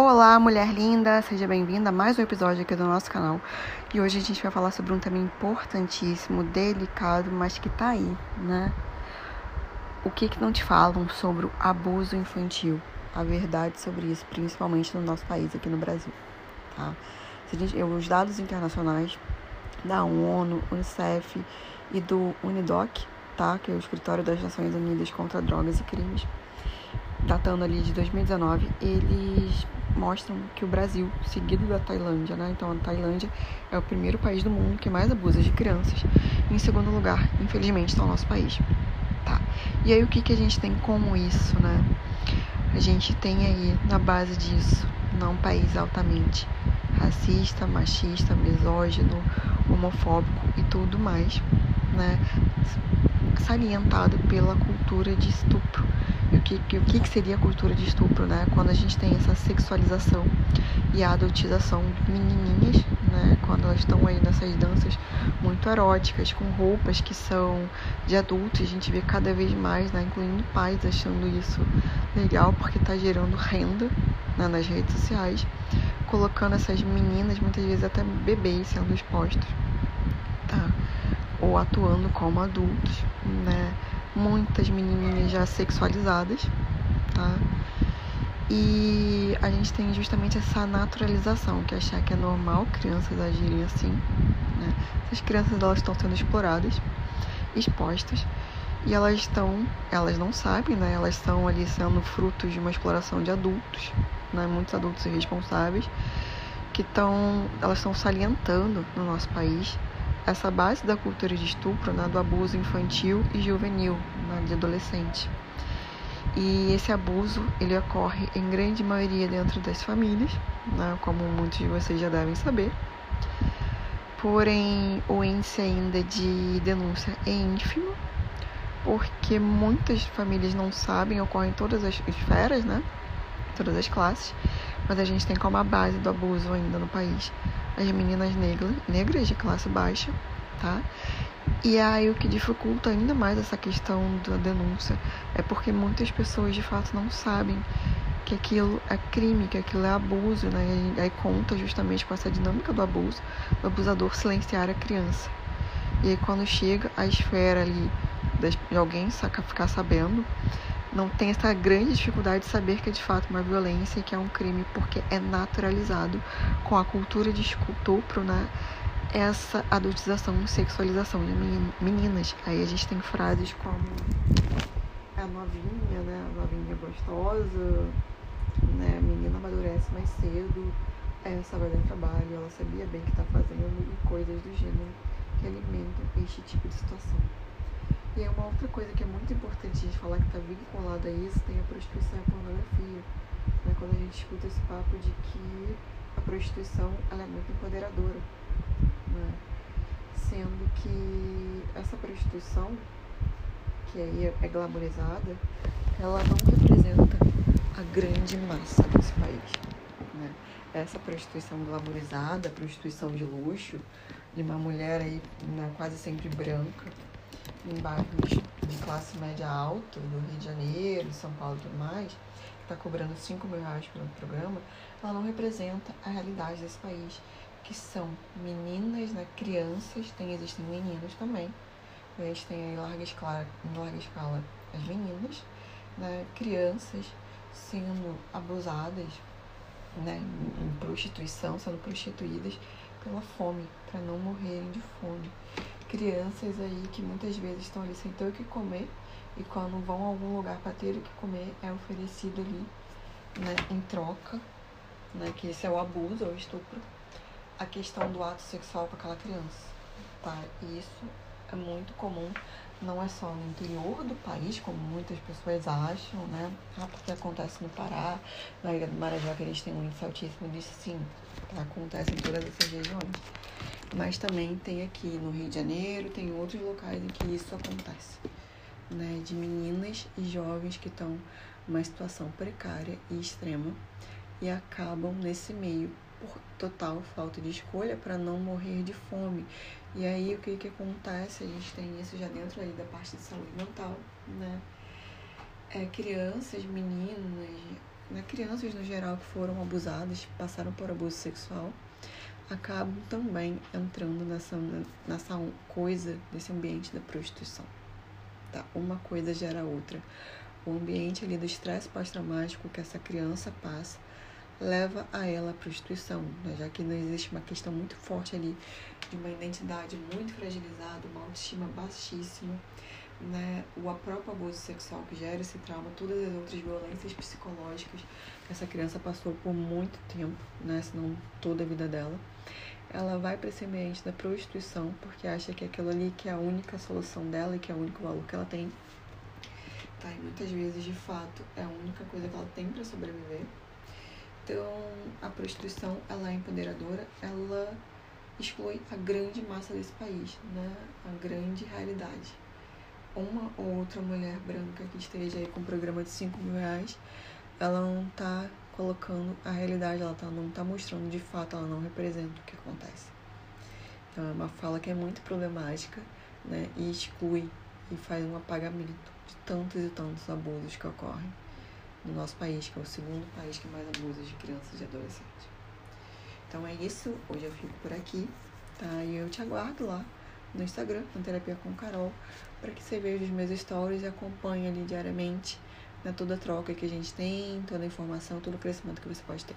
Olá, mulher linda, seja bem-vinda a mais um episódio aqui do nosso canal. E hoje a gente vai falar sobre um tema importantíssimo, delicado, mas que tá aí, né? O que que não te falam sobre o abuso infantil? A verdade sobre isso, principalmente no nosso país, aqui no Brasil, tá? Os dados internacionais da ONU, UNICEF e do UNIDOC, tá? Que é o Escritório das Nações Unidas contra Drogas e Crimes, datando ali de 2019, eles mostram que o Brasil, seguido da Tailândia, né? Então a Tailândia é o primeiro país do mundo que mais abusa de crianças. E em segundo lugar, infelizmente, está o nosso país. Tá. E aí o que, que a gente tem como isso, né? A gente tem aí na base disso, não um país altamente racista, machista, misógino, homofóbico e tudo mais, né? Salientado pela cultura de estupro e o que, o que seria a cultura de estupro, né? Quando a gente tem essa sexualização e a adultização de menininhas, né? Quando elas estão aí nessas danças muito eróticas, com roupas que são de adultos, a gente vê cada vez mais, né? Incluindo pais achando isso legal porque está gerando renda né? nas redes sociais, colocando essas meninas, muitas vezes até bebês, sendo expostos, tá? Ou atuando como adultos, né? Muitas menininhas já sexualizadas, tá? E a gente tem justamente essa naturalização, que é achar que é normal crianças agirem assim, né? Essas crianças elas estão sendo exploradas, expostas, e elas estão, elas não sabem, né? Elas estão ali sendo frutos de uma exploração de adultos, né? Muitos adultos irresponsáveis que estão, elas estão salientando no nosso país essa base da cultura de estupro, né, do abuso infantil e juvenil, né, de adolescente. E esse abuso ele ocorre em grande maioria dentro das famílias, né, como muitos de vocês já devem saber. Porém, o índice ainda de denúncia é ínfimo, porque muitas famílias não sabem, ocorrem em todas as esferas, né? Todas as classes, mas a gente tem como a base do abuso ainda no país as meninas negras, negras de classe baixa, tá? E aí o que dificulta ainda mais essa questão da denúncia é porque muitas pessoas de fato não sabem que aquilo é crime, que aquilo é abuso, né? E aí conta justamente com essa dinâmica do abuso, do abusador silenciar a criança. E aí quando chega a esfera ali de alguém ficar sabendo, não tem essa grande dificuldade de saber que é de fato uma violência e que é um crime porque é naturalizado com a cultura de estupro, né? Essa adultização, sexualização de meninas. Aí a gente tem frases como a novinha, né? A novinha gostosa, né? A menina amadurece mais cedo, essa vai dar trabalho, ela sabia bem o que está fazendo e coisas do gênero que alimentam este tipo de situação. E é uma outra coisa que é muito importante a gente falar que está vinculada a isso, tem a prostituição e a pornografia. Né? Quando a gente escuta esse papo de que a prostituição ela é muito empoderadora. Né? Sendo que essa prostituição, que aí é glamorizada, ela não representa a grande massa desse país. Né? Essa prostituição glamorizada, prostituição de luxo, de uma mulher aí né, quase sempre branca, em bairros de classe média alta, do Rio de Janeiro, São Paulo e tudo mais, está cobrando 5 mil reais pelo programa, ela não representa a realidade desse país, que são meninas, né, crianças, tem, existem meninos também, a gente tem aí larga escala, em larga escala as meninas, né, crianças sendo abusadas né, em prostituição, sendo prostituídas pela fome, para não morrerem de fome crianças aí que muitas vezes estão ali sem ter o que comer e quando vão a algum lugar para ter o que comer é oferecido ali, né, em troca, né, que esse é o abuso, é o estupro, a questão do ato sexual com aquela criança, tá? E isso é muito comum, não é só no interior do país, como muitas pessoas acham, né? Ah, porque acontece no Pará, na Ilha do Marajó, que gente tem um índice altíssimo disso, sim, tá? acontece em todas essas regiões mas também tem aqui no Rio de Janeiro, tem outros locais em que isso acontece, né? De meninas e jovens que estão numa situação precária e extrema e acabam nesse meio por total falta de escolha para não morrer de fome. E aí o que que acontece? A gente tem isso já dentro aí da parte de saúde mental, né? É, crianças, meninas né, crianças no geral que foram abusadas, passaram por abuso sexual, acabam também entrando nessa, nessa coisa, desse ambiente da prostituição. Tá? Uma coisa gera outra. O ambiente ali do estresse pós-traumático que essa criança passa leva a ela à prostituição, né? já que não existe uma questão muito forte ali de uma identidade muito fragilizada, uma autoestima baixíssima, né? o próprio abuso sexual que gera esse trauma, todas as outras violências psicológicas que essa criança passou por muito tempo, né? se não toda a vida dela, ela vai para esse ambiente da prostituição porque acha que aquilo ali que é a única solução dela e que é o único valor que ela tem. Tá? E muitas vezes, de fato, é a única coisa que ela tem para sobreviver. Então, a prostituição, ela é empoderadora, ela exclui a grande massa desse país, né? A grande realidade. Uma ou outra mulher branca que esteja aí com um programa de 5 mil reais, ela não tá colocando a realidade, ela tá, não tá mostrando de fato, ela não representa o que acontece. Então é uma fala que é muito problemática, né? E exclui e faz um apagamento de tantos e tantos abusos que ocorrem no nosso país, que é o segundo país que mais abusa de crianças e adolescentes. Então é isso, hoje eu fico por aqui, tá? E eu te aguardo lá no Instagram, na Terapia com Carol, para que você veja os meus stories e acompanhe ali diariamente né, toda troca que a gente tem, toda a informação, todo o crescimento que você pode ter.